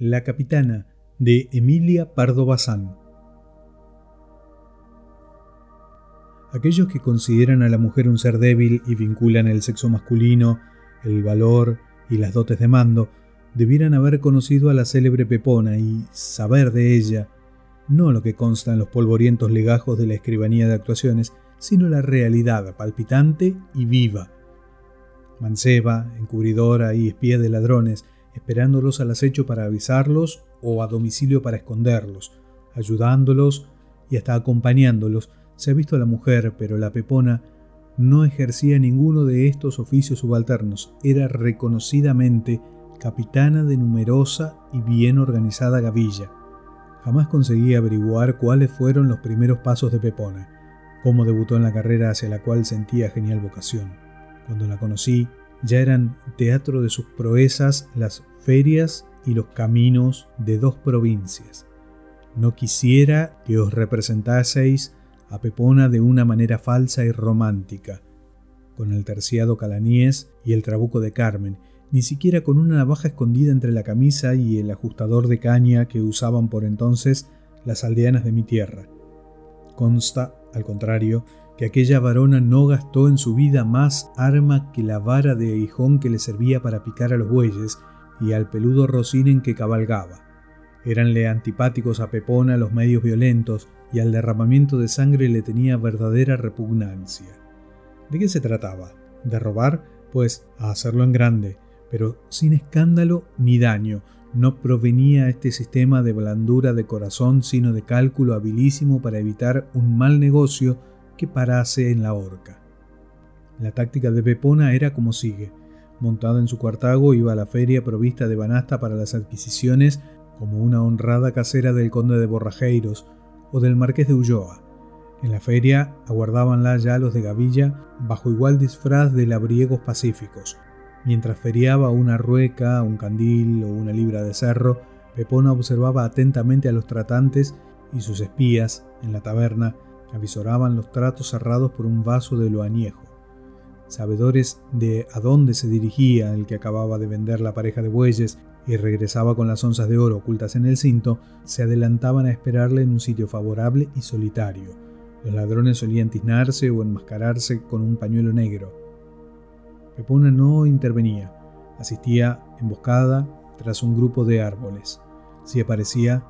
La capitana de Emilia Pardo Bazán. Aquellos que consideran a la mujer un ser débil y vinculan el sexo masculino, el valor y las dotes de mando, debieran haber conocido a la célebre Pepona y saber de ella, no lo que consta en los polvorientos legajos de la escribanía de actuaciones, sino la realidad palpitante y viva. Manceba, encubridora y espía de ladrones, esperándolos al acecho para avisarlos o a domicilio para esconderlos, ayudándolos y hasta acompañándolos. Se ha visto a la mujer, pero la pepona no ejercía ninguno de estos oficios subalternos. Era reconocidamente capitana de numerosa y bien organizada gavilla. Jamás conseguí averiguar cuáles fueron los primeros pasos de Pepona, cómo debutó en la carrera hacia la cual sentía genial vocación. Cuando la conocí, ya eran teatro de sus proezas las ferias y los caminos de dos provincias. No quisiera que os representaseis a Pepona de una manera falsa y romántica, con el terciado calaníes y el trabuco de Carmen, ni siquiera con una navaja escondida entre la camisa y el ajustador de caña que usaban por entonces las aldeanas de mi tierra. Consta, al contrario, que aquella varona no gastó en su vida más arma que la vara de aguijón que le servía para picar a los bueyes y al peludo rocín en que cabalgaba. Éranle antipáticos a Pepona los medios violentos y al derramamiento de sangre le tenía verdadera repugnancia. ¿De qué se trataba? ¿De robar? Pues a hacerlo en grande, pero sin escándalo ni daño. No provenía este sistema de blandura de corazón, sino de cálculo habilísimo para evitar un mal negocio que parase en la horca. La táctica de Pepona era como sigue. Montada en su cuartago, iba a la feria provista de banasta para las adquisiciones como una honrada casera del conde de Borrajeiros o del marqués de Ulloa. En la feria aguardábanla ya los de Gavilla bajo igual disfraz de labriegos pacíficos, Mientras feriaba una rueca, un candil o una libra de cerro, Pepona observaba atentamente a los tratantes y sus espías en la taberna avisoraban los tratos cerrados por un vaso de lo añejo. Sabedores de a dónde se dirigía el que acababa de vender la pareja de bueyes y regresaba con las onzas de oro ocultas en el cinto, se adelantaban a esperarle en un sitio favorable y solitario. Los ladrones solían tiznarse o enmascararse con un pañuelo negro. Pepona no intervenía, asistía emboscada tras un grupo de árboles. Si aparecía,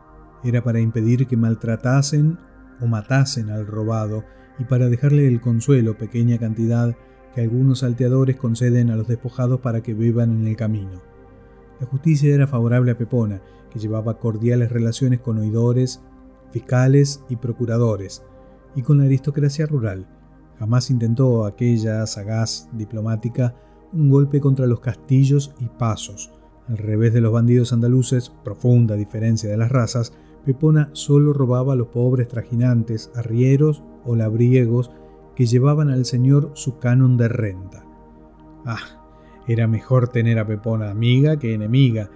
era para impedir que maltratasen o matasen al robado y para dejarle el consuelo, pequeña cantidad que algunos salteadores conceden a los despojados para que beban en el camino. La justicia era favorable a Pepona, que llevaba cordiales relaciones con oidores, fiscales y procuradores, y con la aristocracia rural, Jamás intentó aquella sagaz diplomática un golpe contra los castillos y pasos. Al revés de los bandidos andaluces, profunda diferencia de las razas, Pepona solo robaba a los pobres trajinantes, arrieros o labriegos que llevaban al señor su canon de renta. Ah, era mejor tener a Pepona amiga que enemiga,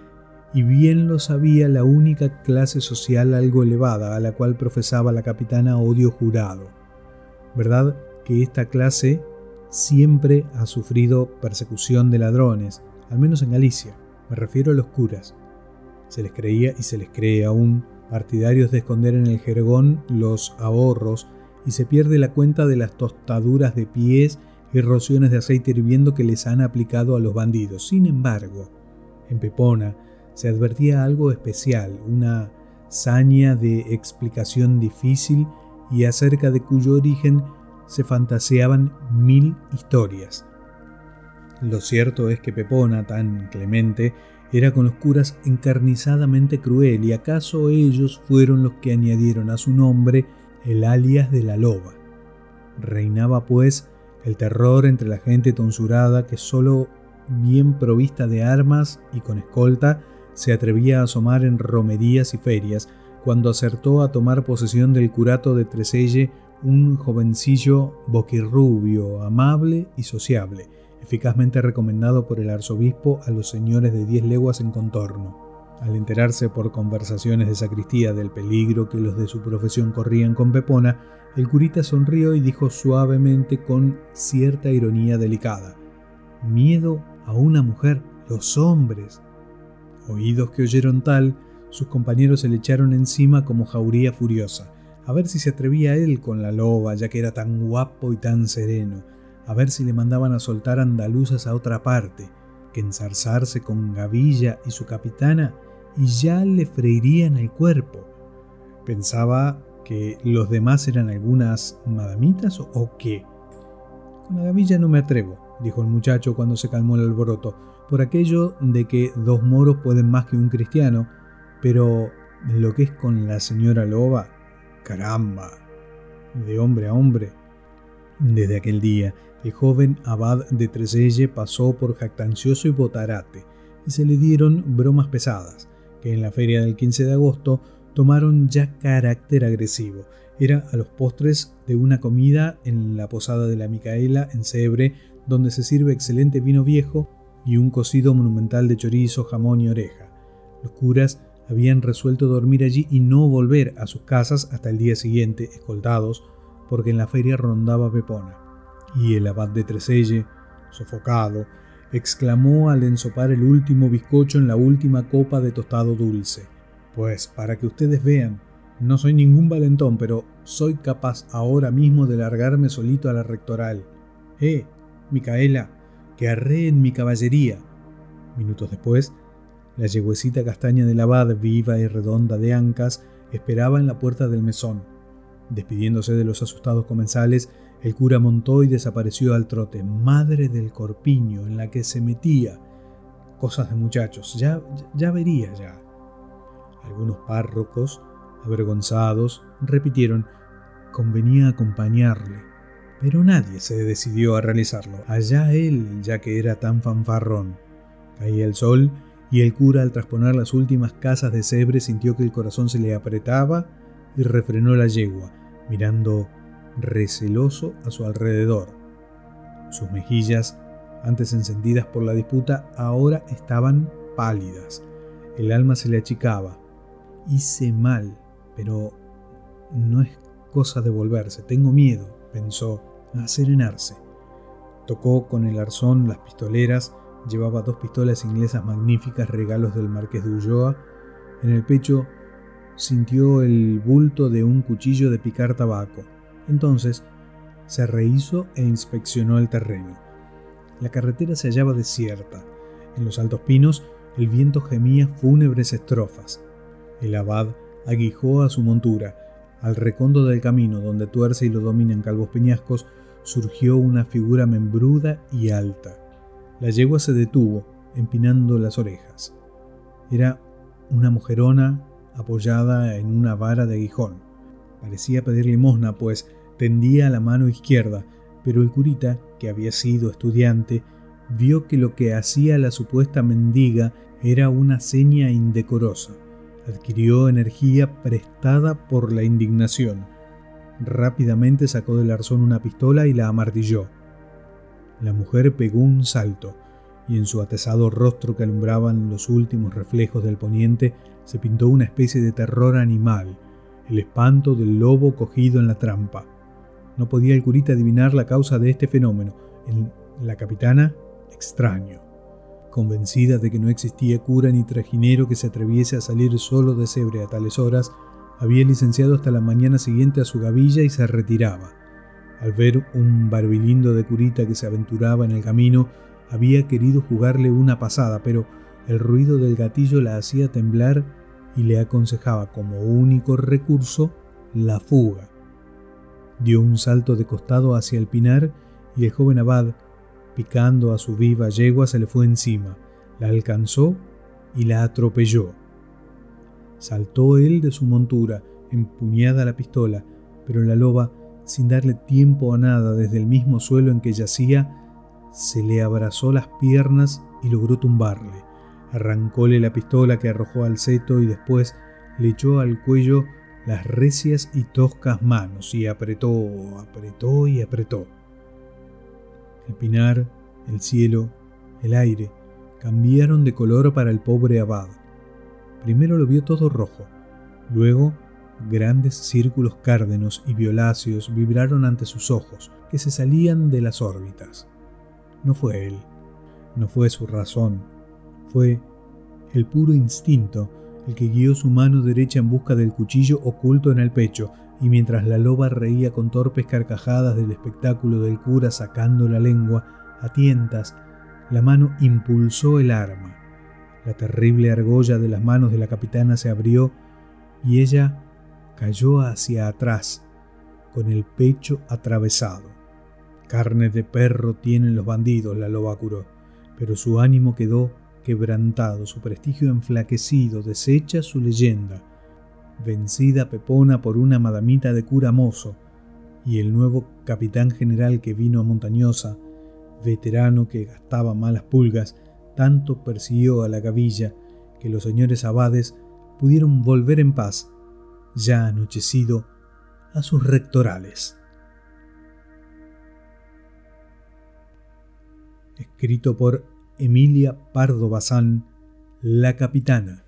y bien lo sabía la única clase social algo elevada a la cual profesaba la capitana odio jurado. ¿Verdad que esta clase siempre ha sufrido persecución de ladrones, al menos en Galicia. Me refiero a los curas. Se les creía y se les cree aún partidarios de esconder en el jergón los ahorros y se pierde la cuenta de las tostaduras de pies y rociones de aceite hirviendo que les han aplicado a los bandidos. Sin embargo, en Pepona se advertía algo especial, una saña de explicación difícil y acerca de cuyo origen se fantaseaban mil historias. Lo cierto es que Pepona, tan clemente, era con los curas encarnizadamente cruel y acaso ellos fueron los que añadieron a su nombre el alias de la loba. Reinaba pues el terror entre la gente tonsurada que solo bien provista de armas y con escolta se atrevía a asomar en romerías y ferias, cuando acertó a tomar posesión del curato de Treselle un jovencillo boquirrubio, amable y sociable, eficazmente recomendado por el arzobispo a los señores de diez leguas en contorno. Al enterarse por conversaciones de sacristía del peligro que los de su profesión corrían con Pepona, el curita sonrió y dijo suavemente con cierta ironía delicada, Miedo a una mujer, los hombres. Oídos que oyeron tal, sus compañeros se le echaron encima como jauría furiosa, a ver si se atrevía él con la loba, ya que era tan guapo y tan sereno, a ver si le mandaban a soltar andaluzas a otra parte, que ensarzarse con Gavilla y su capitana y ya le freirían el cuerpo. Pensaba que los demás eran algunas madamitas o qué. Con la Gavilla no me atrevo, dijo el muchacho cuando se calmó el alboroto, por aquello de que dos moros pueden más que un cristiano, pero lo que es con la señora Loba, caramba, de hombre a hombre. Desde aquel día, el joven abad de Treselle pasó por jactancioso y botarate, y se le dieron bromas pesadas, que en la feria del 15 de agosto tomaron ya carácter agresivo. Era a los postres de una comida en la posada de la Micaela en Cebre, donde se sirve excelente vino viejo y un cocido monumental de chorizo, jamón y oreja. Los curas habían resuelto dormir allí y no volver a sus casas hasta el día siguiente, escoltados, porque en la feria rondaba Pepona. Y el abad de Treselle, sofocado, exclamó al ensopar el último bizcocho en la última copa de tostado dulce. Pues para que ustedes vean, no soy ningún valentón, pero soy capaz ahora mismo de largarme solito a la rectoral. Eh, Micaela, que arré en mi caballería. Minutos después, la yegüecita castaña del abad, viva y redonda de ancas, esperaba en la puerta del mesón. Despidiéndose de los asustados comensales, el cura montó y desapareció al trote. Madre del corpiño en la que se metía. Cosas de muchachos, ya, ya vería ya. Algunos párrocos, avergonzados, repitieron, convenía acompañarle. Pero nadie se decidió a realizarlo. Allá él, ya que era tan fanfarrón. Caía el sol y el cura al trasponer las últimas casas de Cebre sintió que el corazón se le apretaba y refrenó la yegua, mirando receloso a su alrededor. Sus mejillas, antes encendidas por la disputa, ahora estaban pálidas. El alma se le achicaba. Hice mal, pero no es cosa de volverse. Tengo miedo, pensó, a serenarse. Tocó con el arzón las pistoleras, llevaba dos pistolas inglesas magníficas, regalos del marqués de Ulloa. En el pecho sintió el bulto de un cuchillo de picar tabaco. Entonces se rehizo e inspeccionó el terreno. La carretera se hallaba desierta. En los altos pinos el viento gemía fúnebres estrofas. El abad aguijó a su montura. Al recondo del camino donde tuerce y lo dominan calvos peñascos, surgió una figura membruda y alta. La yegua se detuvo, empinando las orejas. Era una mujerona apoyada en una vara de aguijón. Parecía pedir limosna, pues tendía la mano izquierda, pero el curita, que había sido estudiante, vio que lo que hacía la supuesta mendiga era una seña indecorosa. Adquirió energía prestada por la indignación. Rápidamente sacó del arzón una pistola y la amartilló. La mujer pegó un salto, y en su atesado rostro que alumbraban los últimos reflejos del poniente se pintó una especie de terror animal, el espanto del lobo cogido en la trampa. No podía el curita adivinar la causa de este fenómeno. En la capitana, extraño. Convencida de que no existía cura ni trajinero que se atreviese a salir solo de Cebre a tales horas, había licenciado hasta la mañana siguiente a su gavilla y se retiraba. Al ver un barbilindo de curita que se aventuraba en el camino, había querido jugarle una pasada, pero el ruido del gatillo la hacía temblar y le aconsejaba como único recurso la fuga. Dio un salto de costado hacia el pinar y el joven abad, picando a su viva yegua, se le fue encima, la alcanzó y la atropelló. Saltó él de su montura, empuñada la pistola, pero la loba, sin darle tiempo a nada desde el mismo suelo en que yacía, se le abrazó las piernas y logró tumbarle. Arrancóle la pistola que arrojó al seto y después le echó al cuello las recias y toscas manos y apretó, apretó y apretó. El pinar, el cielo, el aire cambiaron de color para el pobre abad. Primero lo vio todo rojo, luego grandes círculos cárdenos y violáceos vibraron ante sus ojos, que se salían de las órbitas. No fue él, no fue su razón, fue el puro instinto el que guió su mano derecha en busca del cuchillo oculto en el pecho, y mientras la loba reía con torpes carcajadas del espectáculo del cura sacando la lengua, a tientas, la mano impulsó el arma. La terrible argolla de las manos de la capitana se abrió y ella cayó hacia atrás, con el pecho atravesado. Carne de perro tienen los bandidos, la loba curó, pero su ánimo quedó quebrantado, su prestigio enflaquecido, deshecha su leyenda, vencida Pepona por una madamita de cura mozo, y el nuevo capitán general que vino a Montañosa, veterano que gastaba malas pulgas, tanto persiguió a la gavilla que los señores abades pudieron volver en paz, ya anochecido, a sus rectorales. Escrito por Emilia Pardo Bazán, La Capitana.